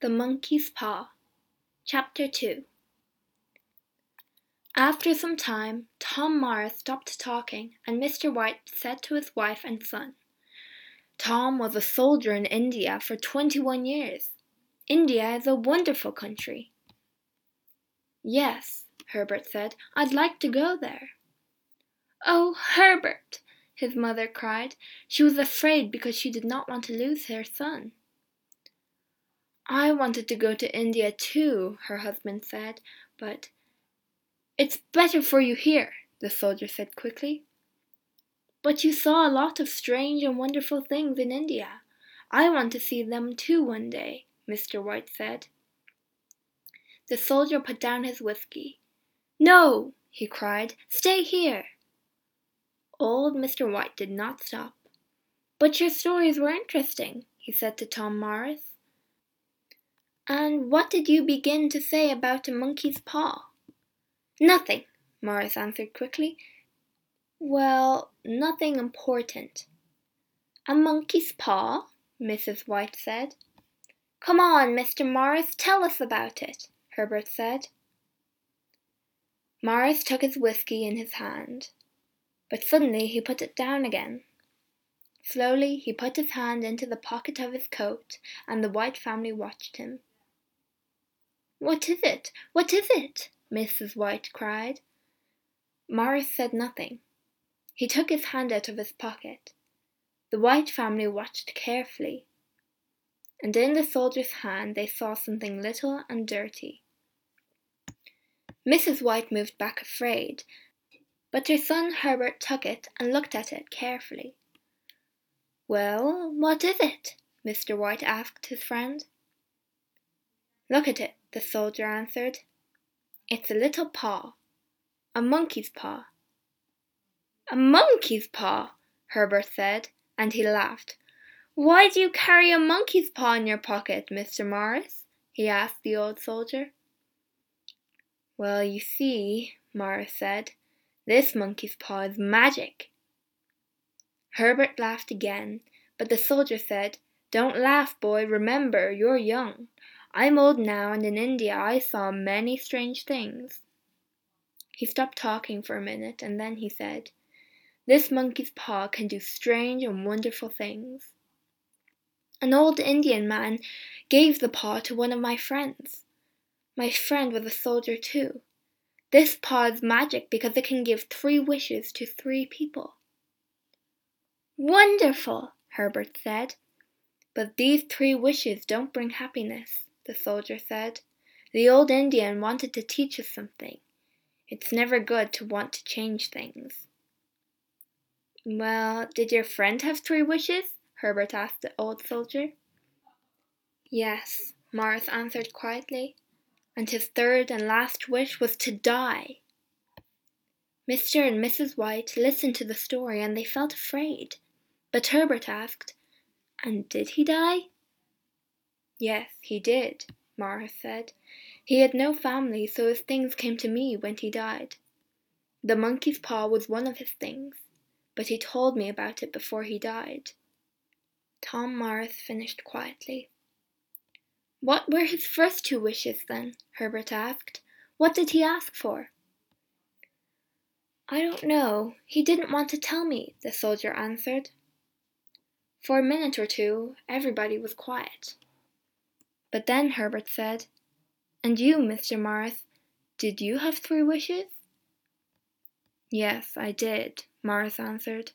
The Monkey's Paw Chapter 2 After some time, Tom Morris stopped talking, and Mr. White said to his wife and son, Tom was a soldier in India for twenty one years. India is a wonderful country. Yes, Herbert said, I'd like to go there. Oh, Herbert! his mother cried. She was afraid because she did not want to lose her son. I wanted to go to India too, her husband said, but it's better for you here, the soldier said quickly. But you saw a lot of strange and wonderful things in India. I want to see them too one day, Mr. White said. The soldier put down his whiskey. No, he cried, stay here. Old Mr. White did not stop. But your stories were interesting, he said to Tom Morris. And what did you begin to say about a monkey's paw? Nothing, Morris answered quickly. Well, nothing important. A monkey's paw? Mrs. White said. Come on, Mr. Morris, tell us about it, Herbert said. Morris took his whiskey in his hand but suddenly he put it down again. Slowly he put his hand into the pocket of his coat, and the White family watched him. What is it? What is it? Mrs. White cried. Morris said nothing. He took his hand out of his pocket. The White family watched carefully, and in the soldier's hand they saw something little and dirty. Mrs. White moved back afraid, but her son Herbert took it and looked at it carefully. Well, what is it? Mr. White asked his friend. Look at it, the soldier answered. It's a little paw, a monkey's paw. A monkey's paw, Herbert said, and he laughed. Why do you carry a monkey's paw in your pocket, Mr. Morris? he asked the old soldier. Well, you see, Morris said, this monkey's paw is magic. Herbert laughed again, but the soldier said, Don't laugh, boy, remember, you're young. I'm old now, and in India I saw many strange things. He stopped talking for a minute, and then he said, This monkey's paw can do strange and wonderful things. An old Indian man gave the paw to one of my friends. My friend was a soldier too. This paw is magic because it can give three wishes to three people. Wonderful, Herbert said. But these three wishes don't bring happiness, the soldier said. The old Indian wanted to teach us something. It's never good to want to change things. Well, did your friend have three wishes? Herbert asked the old soldier. Yes, Morris answered quietly and his third and last wish was to die. Mr. and Mrs. White listened to the story and they felt afraid. But Herbert asked, And did he die? Yes, he did, Morris said. He had no family, so his things came to me when he died. The monkey's paw was one of his things, but he told me about it before he died. Tom Morris finished quietly. What were his first two wishes, then? Herbert asked. What did he ask for? I don't know. He didn't want to tell me, the soldier answered. For a minute or two, everybody was quiet. But then Herbert said, And you, Mr. Morris, did you have three wishes? Yes, I did, Morris answered.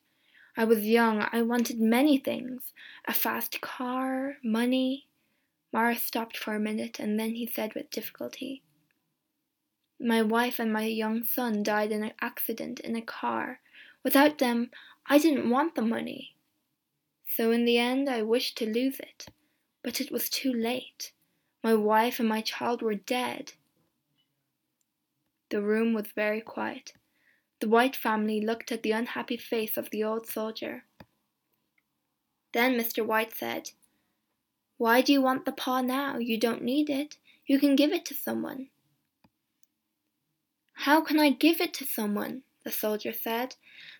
I was young. I wanted many things a fast car, money, Morris stopped for a minute and then he said with difficulty, My wife and my young son died in an accident in a car. Without them, I didn't want the money. So in the end, I wished to lose it. But it was too late. My wife and my child were dead. The room was very quiet. The White family looked at the unhappy face of the old soldier. Then Mr. White said, why do you want the paw now? You don't need it. You can give it to someone. How can I give it to someone? the soldier said.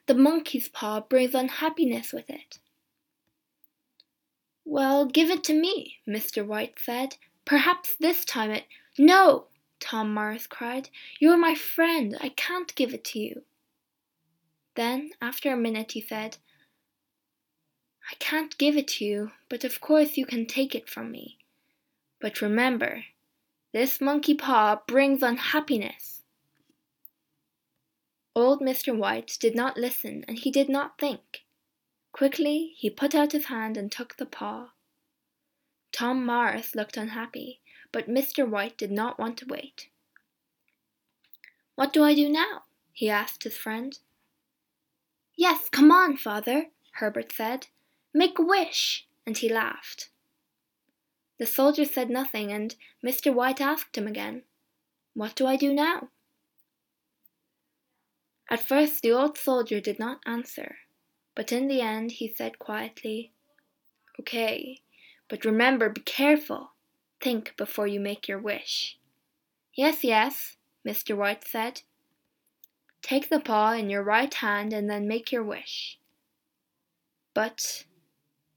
The monkey's paw brings unhappiness with it. Well, give it to me, Mr. White said. Perhaps this time it. No! Tom Morris cried. You are my friend. I can't give it to you. Then, after a minute, he said, I can't give it to you, but of course you can take it from me. But remember, this monkey paw brings unhappiness. Old Mr. White did not listen, and he did not think. Quickly he put out his hand and took the paw. Tom Morris looked unhappy, but Mr. White did not want to wait. What do I do now? he asked his friend. Yes, come on, father, Herbert said. Make a wish, and he laughed. The soldier said nothing, and Mr. White asked him again, What do I do now? At first the old soldier did not answer, but in the end he said quietly, Okay, but remember, be careful. Think before you make your wish. Yes, yes, Mr. White said. Take the paw in your right hand and then make your wish. But,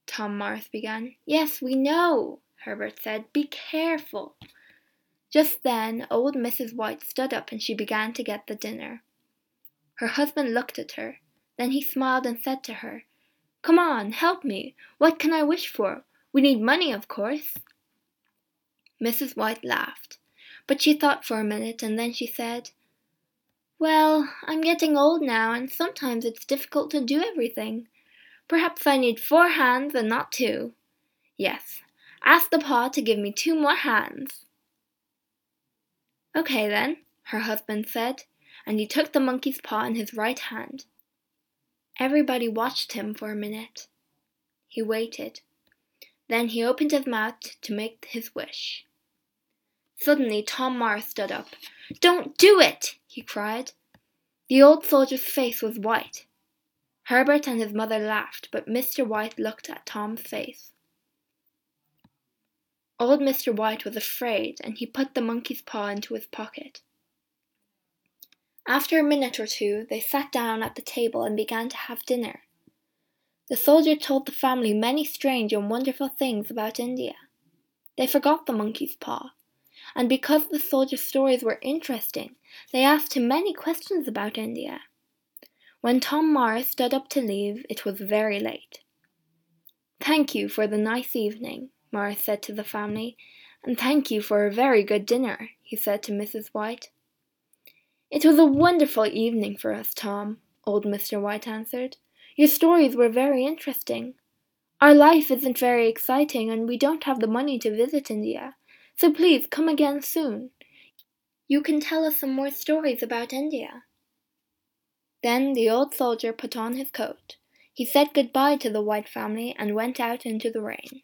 Tom Morris began. Yes, we know, Herbert said. Be careful. Just then old Mrs. White stood up and she began to get the dinner. Her husband looked at her. Then he smiled and said to her, Come on, help me. What can I wish for? We need money, of course. Mrs. White laughed, but she thought for a minute and then she said, Well, I'm getting old now and sometimes it's difficult to do everything. Perhaps I need four hands and not two. Yes, ask the paw to give me two more hands. Okay then, her husband said, and he took the monkey's paw in his right hand. Everybody watched him for a minute. He waited. Then he opened his mouth to make his wish. Suddenly Tom Morris stood up. Don't do it! he cried. The old soldier's face was white. Herbert and his mother laughed, but Mr. White looked at Tom's face. Old Mr. White was afraid, and he put the monkey's paw into his pocket. After a minute or two, they sat down at the table and began to have dinner. The soldier told the family many strange and wonderful things about India. They forgot the monkey's paw, and because the soldier's stories were interesting, they asked him many questions about India. When Tom Morris stood up to leave, it was very late. Thank you for the nice evening, Morris said to the family, and thank you for a very good dinner, he said to Mrs. White. It was a wonderful evening for us, Tom, old Mr. White answered. Your stories were very interesting. Our life isn't very exciting and we don't have the money to visit India, so please come again soon. You can tell us some more stories about India. Then the old soldier put on his coat. He said good-bye to the White family and went out into the rain.